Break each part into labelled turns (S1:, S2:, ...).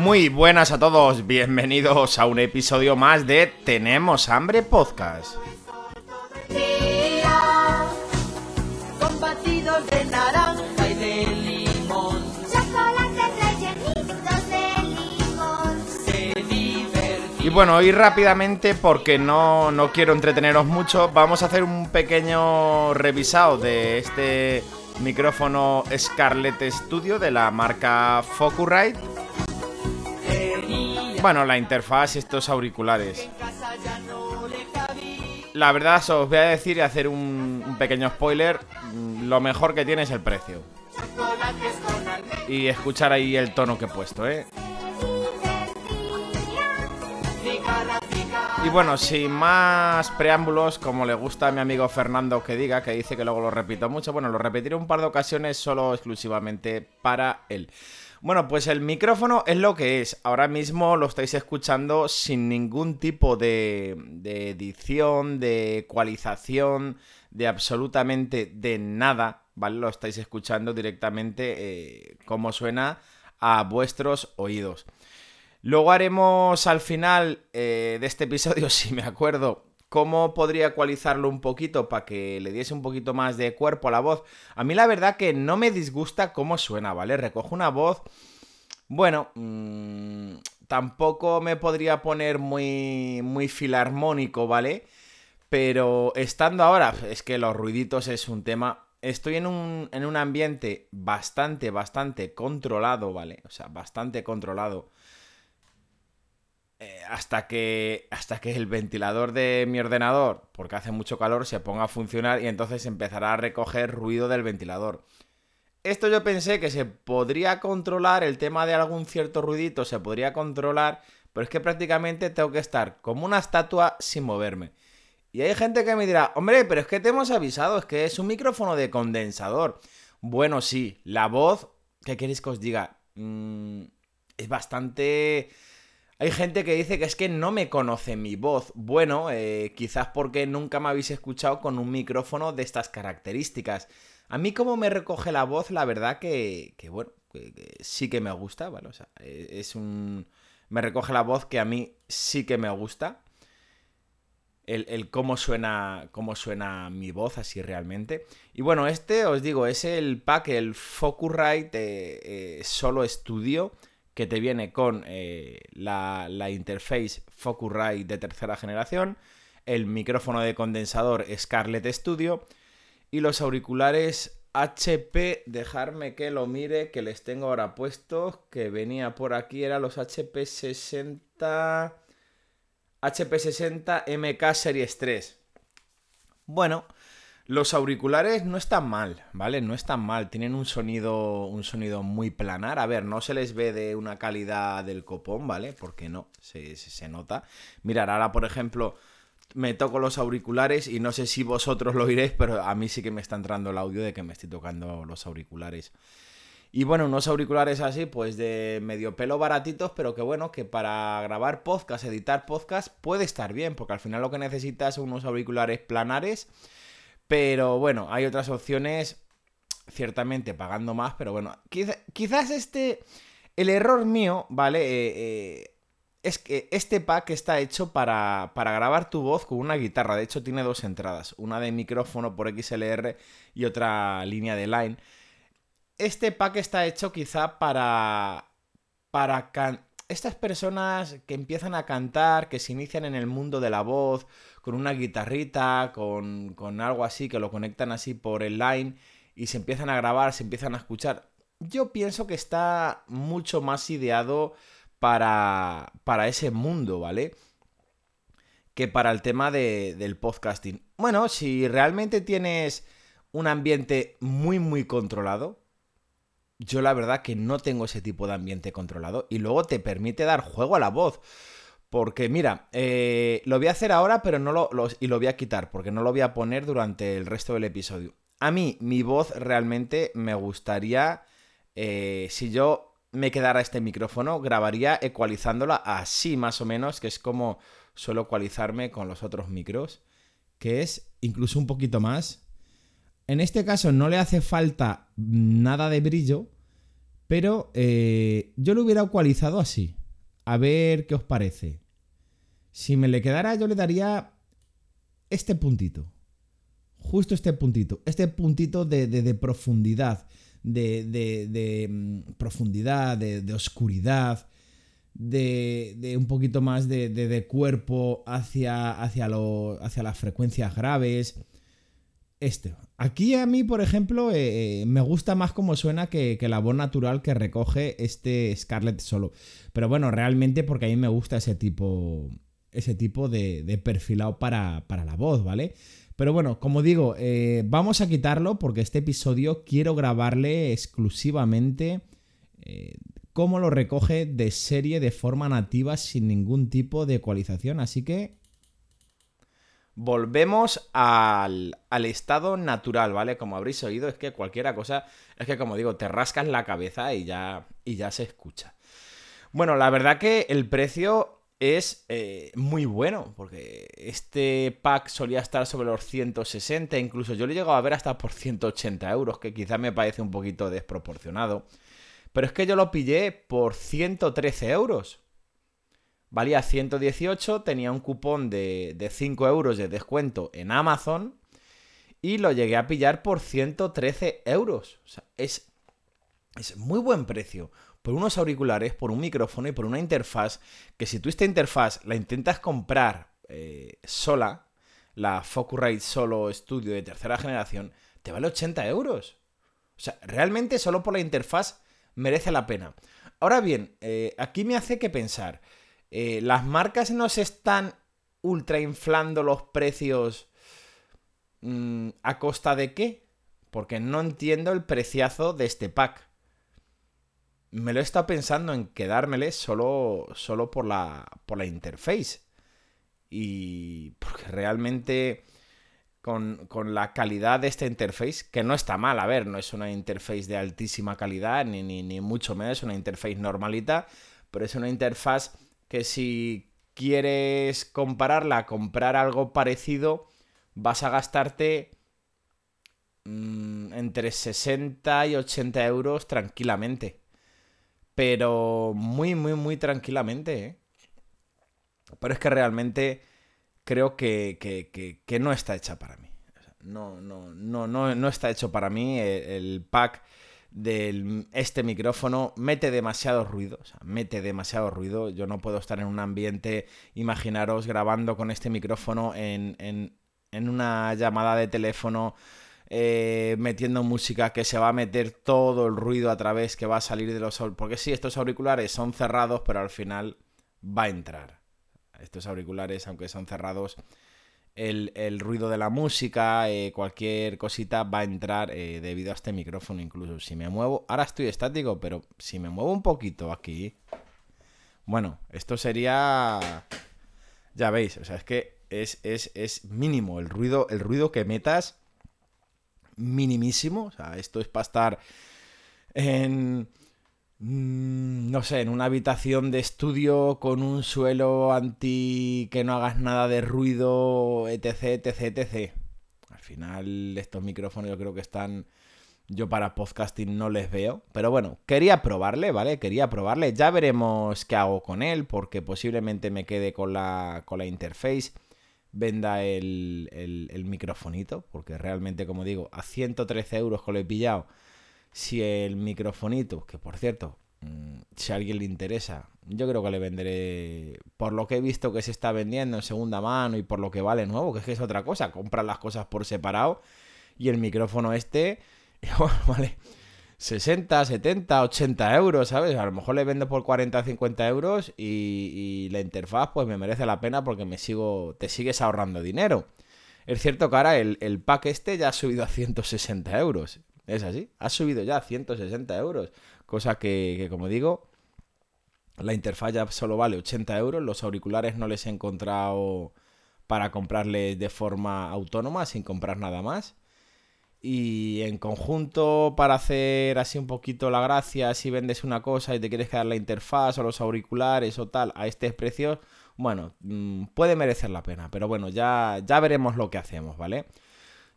S1: Muy buenas a todos, bienvenidos a un episodio más de Tenemos Hambre Podcast. Y bueno, hoy rápidamente, porque no, no quiero entreteneros mucho, vamos a hacer un pequeño revisado de este micrófono Scarlett Studio de la marca Focusrite bueno, la interfaz y estos auriculares. La verdad, os voy a decir y hacer un, pequeño spoiler. Mm, lo mejor que tiene es el precio. Y escuchar ahí el tono que he puesto, ¿eh? Y bueno, sin más preámbulos, como le gusta a mi amigo Fernando que diga, que dice que luego lo repito mucho, bueno, lo repetiré un par de ocasiones solo exclusivamente para él. Bueno, pues el micrófono es lo que es. Ahora mismo lo estáis escuchando sin ningún tipo de, edición, de ecualización, de absolutamente de nada, ¿vale? Lo estáis escuchando directamente eh, como suena a vuestros oídos. Luego haremos al final eh, de este episodio, si me acuerdo, ¿Cómo podría ecualizarlo un poquito para que le diese un poquito más de cuerpo a la voz? A mí la verdad que no me disgusta cómo suena, ¿vale? Recojo una voz... Bueno, mmm, tampoco me podría poner muy, muy filarmónico, ¿vale? Pero estando ahora, es que los ruiditos es un tema... Estoy en un, en un ambiente bastante, bastante controlado, ¿vale? O sea, bastante controlado eh, hasta, que, hasta que el ventilador de mi ordenador, porque hace mucho calor, se ponga a funcionar y entonces empezará a recoger ruido del ventilador. Esto yo pensé que se podría controlar, el tema de algún cierto ruidito se podría controlar, pero es que prácticamente tengo que estar como una estatua sin moverme. Y hay gente que me dirá, hombre, pero es que te hemos avisado, es que es un micrófono de condensador. Bueno, sí, la voz, ¿qué queréis que os diga? Mm, es bastante hay gente que dice que es que no me conoce mi voz. Bueno, eh, quizás porque nunca me habéis escuchado con un micrófono de estas características. A mí como me recoge la voz, la verdad que, bueno, sí que me gusta, ¿vale? E, es un... Me recoge la voz que a mí sí que me gusta. El, cómo suena cómo suena mi voz así realmente. Y bueno, este os digo, es el pack, el Focusrite eh, Solo Studio que te viene con eh, la, la, interface Focusrite de tercera generación, el micrófono de condensador Scarlett Studio y los auriculares HP, dejarme que lo mire, que les tengo ahora puestos, que venía por aquí, eran los HP 60... HP 60 MK Series 3. Bueno, los auriculares no están mal, ¿vale? No están mal, tienen un sonido, un sonido muy planar. A ver, no se les ve de una calidad del copón, ¿vale? Porque no, se, se, nota. Mirad, ahora por ejemplo, me toco los auriculares y no sé si vosotros lo oiréis, pero a mí sí que me está entrando el audio de que me estoy tocando los auriculares. Y bueno, unos auriculares así, pues de medio pelo baratitos, pero que bueno, que para grabar podcast, editar podcast, puede estar bien, porque al final lo que necesitas son unos auriculares planares pero bueno, hay otras opciones, ciertamente pagando más, pero bueno, quizás este, el error mío, ¿vale? Eh, eh, es que este pack está hecho para, para, grabar tu voz con una guitarra. De hecho, tiene dos entradas. Una de micrófono por XLR y otra línea de line. Este pack está hecho quizá para... Para estas personas que empiezan a cantar, que se inician en el mundo de la voz, con una guitarrita, con, con algo así, que lo conectan así por el line y se empiezan a grabar, se empiezan a escuchar. Yo pienso que está mucho más ideado para, para ese mundo, ¿vale? Que para el tema de, del podcasting. Bueno, si realmente tienes un ambiente muy, muy controlado, yo la verdad que no tengo ese tipo de ambiente controlado y luego te permite dar juego a la voz. Porque mira, eh, lo voy a hacer ahora, pero no lo, y lo voy a quitar, porque no lo voy a poner durante el resto del episodio. A mí, mi voz realmente me gustaría, eh, si yo me quedara este micrófono, grabaría ecualizándola así más o menos, que es como suelo ecualizarme con los otros micros, que es incluso un poquito más. En este caso no le hace falta nada de brillo, pero eh, yo lo hubiera ecualizado así. A ver qué os parece. Si me le quedara, yo le daría este puntito. Justo este puntito. Este puntito de, profundidad. De, mm, profundidad, de, oscuridad. De, un poquito más de, cuerpo hacia, hacia, hacia las frecuencias graves. Este. Aquí a mí, por ejemplo, eh, eh, me gusta más cómo suena que, la voz natural que recoge este Scarlett solo. Pero bueno, realmente porque a mí me gusta ese tipo, ese tipo de, perfilado para, la voz, ¿vale? Pero bueno, como digo, eh, vamos a quitarlo porque este episodio quiero grabarle exclusivamente cómo lo recoge de serie de forma nativa sin ningún tipo de ecualización. Así que volvemos al, estado natural, ¿vale? Como habréis oído, es que cualquiera cosa, es que como digo, te rascas la cabeza y ya, y ya se escucha. Bueno, la verdad que el precio es eh, muy bueno, porque este pack solía estar sobre los 160, incluso yo lo he llegado a ver hasta por 180 euros, que quizá me parece un poquito desproporcionado. Pero es que yo lo pillé por 113 euros valía 118, tenía un cupón de, 5 euros de descuento en Amazon y lo llegué a pillar por 113 euros. O sea, es, es muy buen precio por unos auriculares, por un micrófono y por una interfaz que si tú esta interfaz la intentas comprar eh, sola, la Focusrite Solo Studio de tercera generación, te vale 80 euros. O sea, realmente solo por la interfaz merece la pena. Ahora bien, eh, aquí me hace que pensar, eh, las marcas no se están ultra inflando los precios mm, a costa de qué? Porque no entiendo el preciazo de este pack. Me lo he estado pensando en quedármele solo, solo por, la, por la interface. Y porque realmente con, la calidad de esta interface, que no está mal, a ver, no es una interface de altísima calidad, ni, ni, ni mucho menos, es una interface normalita, pero es una interfaz que si quieres compararla, comprar algo parecido, vas a gastarte mm, entre 60 y 80 euros tranquilamente. Pero muy, muy, muy tranquilamente. ¿eh? Pero es que realmente creo que, que, no está hecha para mí. no, no, no, no, no está hecho para mí. el pack de este micrófono mete demasiado ruido, o sea, mete demasiado ruido. Yo no puedo estar en un ambiente, imaginaros, grabando con este micrófono en, en, una llamada de teléfono, eh, metiendo música que se va a meter todo el ruido a través que va a salir de los... Porque sí, estos auriculares son cerrados, pero al final va a entrar. Estos auriculares, aunque son cerrados, el, ruido de la música, eh, cualquier cosita va a entrar eh, debido a este micrófono incluso. Si me muevo, ahora estoy estático, pero si me muevo un poquito aquí, bueno, esto sería... Ya veis, o sea, es que es, es mínimo el ruido, el ruido que metas, minimísimo, o sea, esto es para estar en no sé, en una habitación de estudio con un suelo anti que no hagas nada de ruido, etc, etc, etc. Al final estos micrófonos yo creo que están... Yo para podcasting no les veo. Pero bueno, quería probarle, ¿vale? Quería probarle. Ya veremos qué hago con él, porque posiblemente me quede con la, con la interface. Venda el, el, el microfonito, porque realmente, como digo, a 113 euros que lo he pillado si el microfonito, que por cierto, mm, si a alguien le interesa, yo creo que le venderé, por lo que he visto que se está vendiendo en segunda mano y por lo que vale nuevo, que es que es otra cosa, comprar las cosas por separado y el micrófono este, vale 60, 70, 80 euros, ¿sabes? A lo mejor le vendo por 40, 50 euros y, la interfaz pues me merece la pena porque me sigo, te sigues ahorrando dinero. Es cierto que ahora el, el pack este ya ha subido a 160 euros Es así. Ha subido ya 160 euros. Cosa que, que como digo, la interfaz ya solo vale 80 euros. Los auriculares no les he encontrado para comprarles de forma autónoma, sin comprar nada más. Y en conjunto, para hacer así un poquito la gracia, si vendes una cosa y te quieres quedar la interfaz o los auriculares o tal a este precio, bueno, mm, puede merecer la pena. Pero bueno, ya, ya veremos lo que hacemos, ¿vale?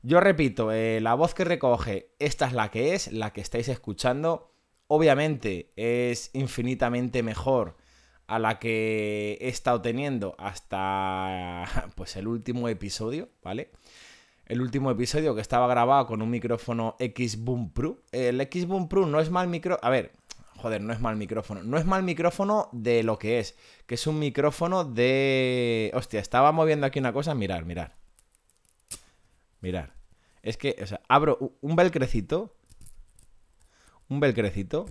S1: Yo repito, eh, la voz que recoge, esta es la que es, la que estáis escuchando. Obviamente es infinitamente mejor a la que he estado teniendo hasta pues el último episodio, ¿vale? el último episodio que estaba grabado con un micrófono X-Boom Pro. El X-Boom Pro no es mal micrófono... A ver, joder, no es mal micrófono. No es mal micrófono de lo que es, que es un micrófono de... Hostia, estaba moviendo aquí una cosa, mirar, mirar. Mirar. Es que, o sea, abro un velcrecito. Un velcrecito.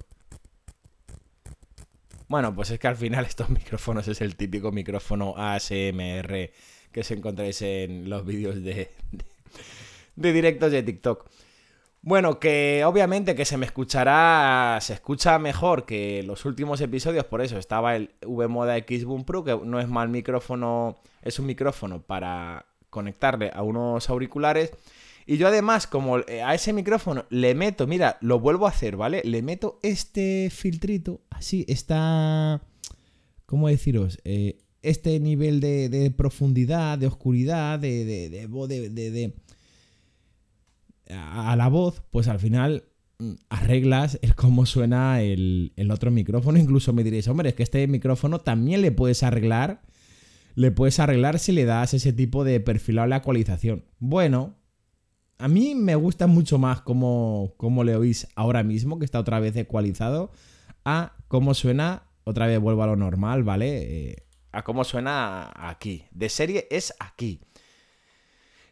S1: Bueno, pues es que al final estos micrófonos es el típico micrófono ASMR que os encontráis en los vídeos de, de directos de TikTok. Bueno, que obviamente que se me escuchará, se escucha mejor que los últimos episodios, por eso estaba el V-Moda X Boom Pro, que no es mal micrófono, es un micrófono para conectarle a unos auriculares. Y yo además, como eh, a ese micrófono le meto, mira, lo vuelvo a hacer, ¿vale? Le meto este filtrito, así, está... ¿Cómo deciros? Eh, este nivel de, profundidad, de oscuridad, de, de, de, a la voz, pues al final mm, arreglas el cómo suena el, el, otro micrófono. Incluso me diréis, hombre, es que este micrófono también le puedes arreglar. Le puedes arreglar si le das ese tipo de perfilable actualización. Bueno, a mí me gusta mucho más cómo, cómo le oís ahora mismo, que está otra vez ecualizado, a cómo suena. Otra vez vuelvo a lo normal, ¿vale? Eh, a cómo suena aquí. De serie es aquí.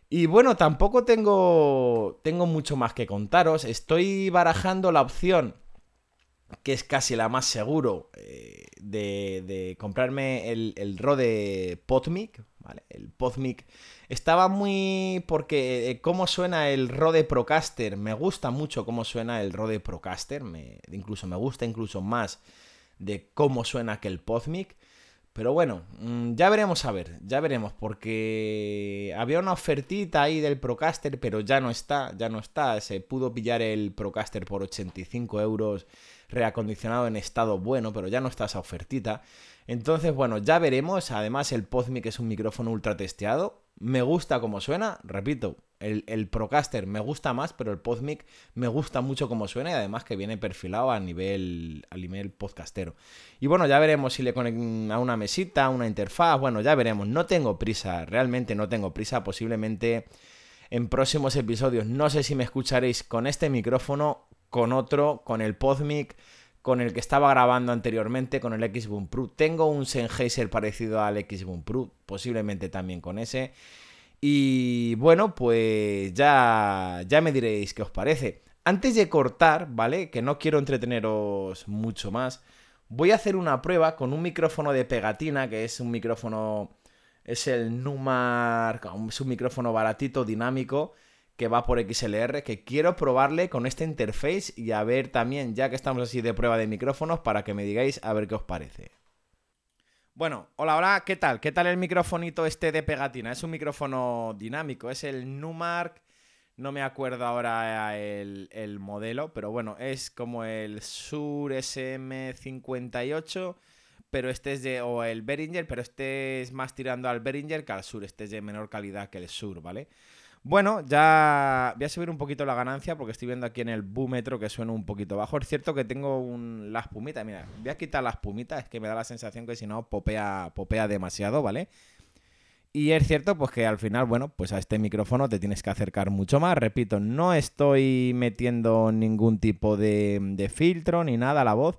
S1: Y bueno, tampoco tengo, tengo mucho más que contaros. Estoy barajando la opción, que es casi la más seguro, eh, de, comprarme el, el Rode PodMic. ¿vale? El PodMic estaba muy... porque eh, cómo suena el Rode Procaster. Me gusta mucho cómo suena el Rode Procaster. Me, incluso me gusta incluso más de cómo suena que el PodMic. Pero bueno, mm, ya veremos a ver, ya veremos, porque había una ofertita ahí del Procaster, pero ya no está, ya no está. Se pudo pillar el Procaster por 85 euros reacondicionado en estado bueno, pero ya no está esa ofertita. Entonces, bueno, ya veremos. Además, el Podmic es un micrófono ultra testeado. Me gusta cómo suena, repito, el, Procaster me gusta más, pero el Podmic me gusta mucho cómo suena y además que viene perfilado a nivel, a nivel podcastero. Y bueno, ya veremos si le conecto a una mesita, una interfaz, bueno, ya veremos. No tengo prisa, realmente no tengo prisa, posiblemente en próximos episodios. No sé si me escucharéis con este micrófono, con otro, con el Podmic, con el que estaba grabando anteriormente, con el X-Boom Pro. Tengo un Sennheiser parecido al X-Boom Pro, posiblemente también con ese. Y bueno, pues ya, ya me diréis qué os parece. Antes de cortar, ¿vale? Que no quiero entreteneros mucho más. Voy a hacer una prueba con un micrófono de pegatina, que es un micrófono... Es el Numar... Es un micrófono baratito, dinámico, que va por XLR, que quiero probarle con este interface y a ver también, ya que estamos así de prueba de micrófonos, para que me digáis a ver qué os parece. Bueno, hola, hola, ¿qué tal? ¿Qué tal el microfonito este de pegatina? Es un micrófono dinámico, es el Numark, no me acuerdo ahora el, modelo, pero bueno, es como el Sur SM58, pero este es de, o el Behringer, pero este es más tirando al Behringer que al Sur, este es de menor calidad que el Sur, ¿vale? Bueno, ya voy a subir un poquito la ganancia porque estoy viendo aquí en el búmetro que suena un poquito bajo. Es cierto que tengo un, la espumita, mira, voy a quitar la espumita, es que me da la sensación que si no popea, popea demasiado, ¿vale? Y es cierto, pues que al final, bueno, pues a este micrófono te tienes que acercar mucho más. Repito, no estoy metiendo ningún tipo de filtro ni nada a la voz.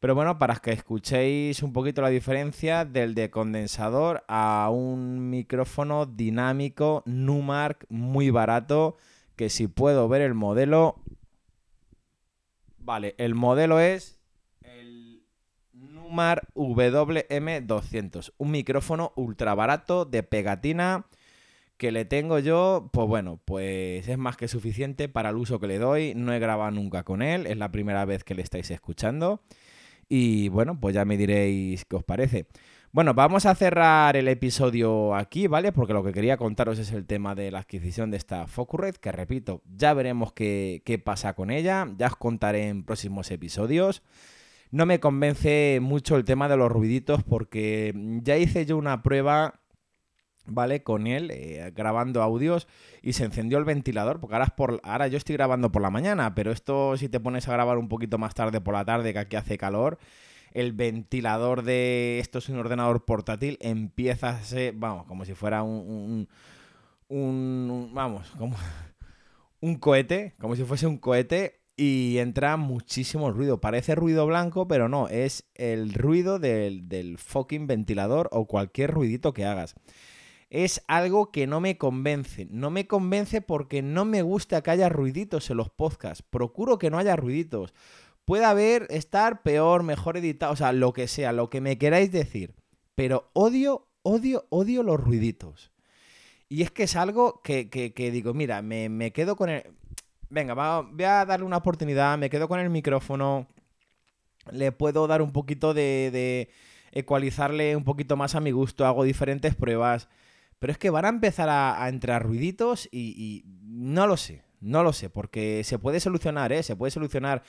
S1: Pero bueno, para que escuchéis un poquito la diferencia del de condensador a un micrófono dinámico Numark muy barato, que si puedo ver el modelo... Vale, el modelo es el Numark WM200, un micrófono ultra barato de pegatina que le tengo yo, pues bueno, pues es más que suficiente para el uso que le doy. No he grabado nunca con él, es la primera vez que le estáis escuchando. Y bueno, pues ya me diréis qué os parece. Bueno, vamos a cerrar el episodio aquí, ¿vale? Porque lo que quería contaros es el tema de la adquisición de esta Red, que repito, ya veremos qué, qué pasa con ella, ya os contaré en próximos episodios. No me convence mucho el tema de los ruiditos porque ya hice yo una prueba ¿vale? Con él, eh, grabando audios y se encendió el ventilador, porque ahora, por, ahora yo estoy grabando por la mañana, pero esto si te pones a grabar un poquito más tarde por la tarde, que aquí hace calor, el ventilador de esto es un ordenador portátil, empieza a ser, vamos, como si fuera un, un, vamos, como un cohete, como si fuese un cohete y entra muchísimo ruido. Parece ruido blanco, pero no, es el ruido del, del fucking ventilador o cualquier ruidito que hagas es algo que no me convence. No me convence porque no me gusta que haya ruiditos en los podcasts. Procuro que no haya ruiditos. Puede haber, estar peor, mejor editado, o sea, lo que sea, lo que me queráis decir. Pero odio, odio, odio los ruiditos. Y es que es algo que, digo, mira, me, quedo con el... Venga, voy a darle una oportunidad, me quedo con el micrófono, le puedo dar un poquito de, de ecualizarle un poquito más a mi gusto, hago diferentes pruebas. Pero es que van a empezar a, entrar ruiditos y, no lo sé, no lo sé, porque se puede solucionar, ¿eh? Se puede solucionar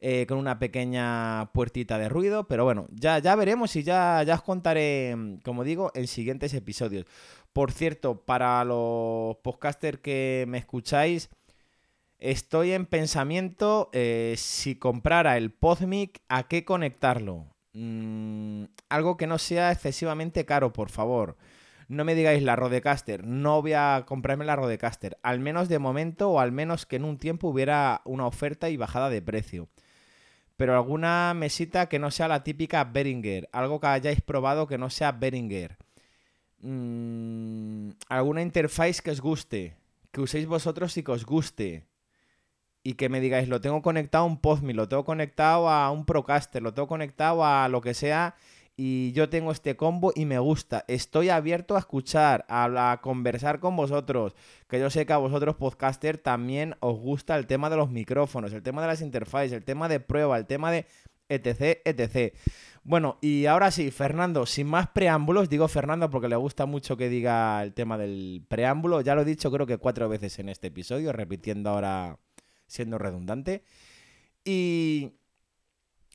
S1: eh, con una pequeña puertita de ruido, pero bueno, ya, ya veremos y ya, ya os contaré, como digo, en siguientes episodios. Por cierto, para los podcasters que me escucháis, estoy en pensamiento eh, si comprara el Podmic, ¿a qué conectarlo? Mm, algo que no sea excesivamente caro, por favor. No me digáis la Rodecaster, no voy a comprarme la Rodecaster, al menos de momento o al menos que en un tiempo hubiera una oferta y bajada de precio. Pero alguna mesita que no sea la típica Behringer, algo que hayáis probado que no sea Behringer. Mm, alguna interface que os guste, que uséis vosotros y que os guste. Y que me digáis, lo tengo conectado a un Podme, lo tengo conectado a un Procaster, lo tengo conectado a lo que sea y yo tengo este combo y me gusta. Estoy abierto a escuchar, a, conversar con vosotros, que yo sé que a vosotros podcaster también os gusta el tema de los micrófonos, el tema de las interfaces, el tema de prueba, el tema de etc, etc. Bueno, y ahora sí, Fernando, sin más preámbulos, digo Fernando porque le gusta mucho que diga el tema del preámbulo, ya lo he dicho creo que cuatro veces en este episodio, repitiendo ahora siendo redundante. Y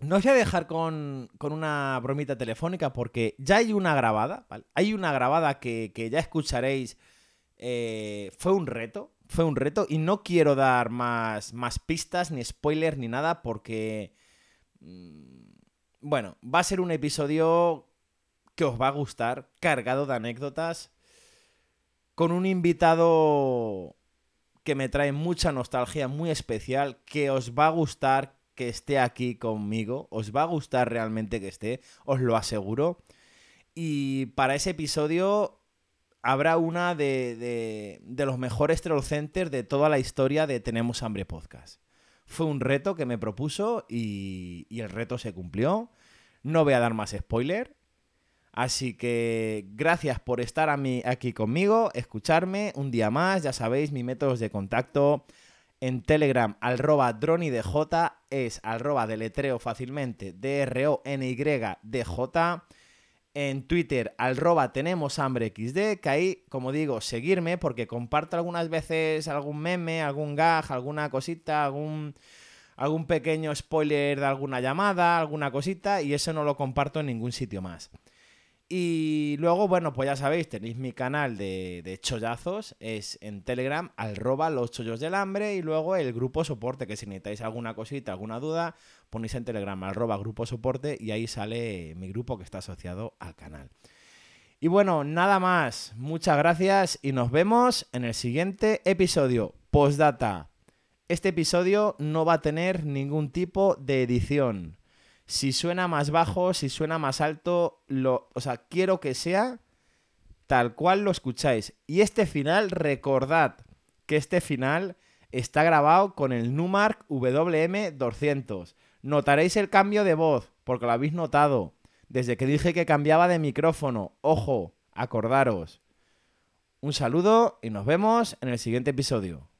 S1: no os voy a dejar con, una bromita telefónica porque ya hay una grabada, Hay una grabada que, ya escucharéis. Eh, fue un reto, fue un reto y no quiero dar más, más pistas, ni spoilers, ni nada porque... Mm, bueno, va a ser un episodio que os va a gustar, cargado de anécdotas, con un invitado que me trae mucha nostalgia, muy especial, que os va a gustar, que esté aquí conmigo. Os va a gustar realmente que esté, os lo aseguro. Y para ese episodio habrá una de, de, los mejores troll de toda la historia de Tenemos Hambre Podcast. Fue un reto que me propuso y, y el reto se cumplió. No voy a dar más spoiler. Así que gracias por estar a mí, aquí conmigo, escucharme un día más. Ya sabéis, mis métodos de contacto en Telegram, arroba dronidj, es arroba deletreo fácilmente, D-R-O-N-Y-D-J. En Twitter, arroba tenemos hambre XD, que ahí, como digo, seguirme porque comparto algunas veces algún meme, algún gag, alguna cosita, algún, algún pequeño spoiler de alguna llamada, alguna cosita, y eso no lo comparto en ningún sitio más. Y luego, bueno, pues ya sabéis, tenéis mi canal de, de chollazos, es en Telegram, arroba los chollos del hambre, y luego el grupo soporte, que si necesitáis alguna cosita, alguna duda, ponéis en Telegram, arroba grupo soporte, y ahí sale mi grupo que está asociado al canal. Y bueno, nada más, muchas gracias y nos vemos en el siguiente episodio. Postdata. Este episodio no va a tener ningún tipo de edición si suena más bajo, si suena más alto, lo, o sea, quiero que sea tal cual lo escucháis. Y este final, recordad que este final está grabado con el Numark WM200. Notaréis el cambio de voz, porque lo habéis notado. Desde que dije que cambiaba de micrófono. Ojo, acordaros. Un saludo y nos vemos en el siguiente episodio.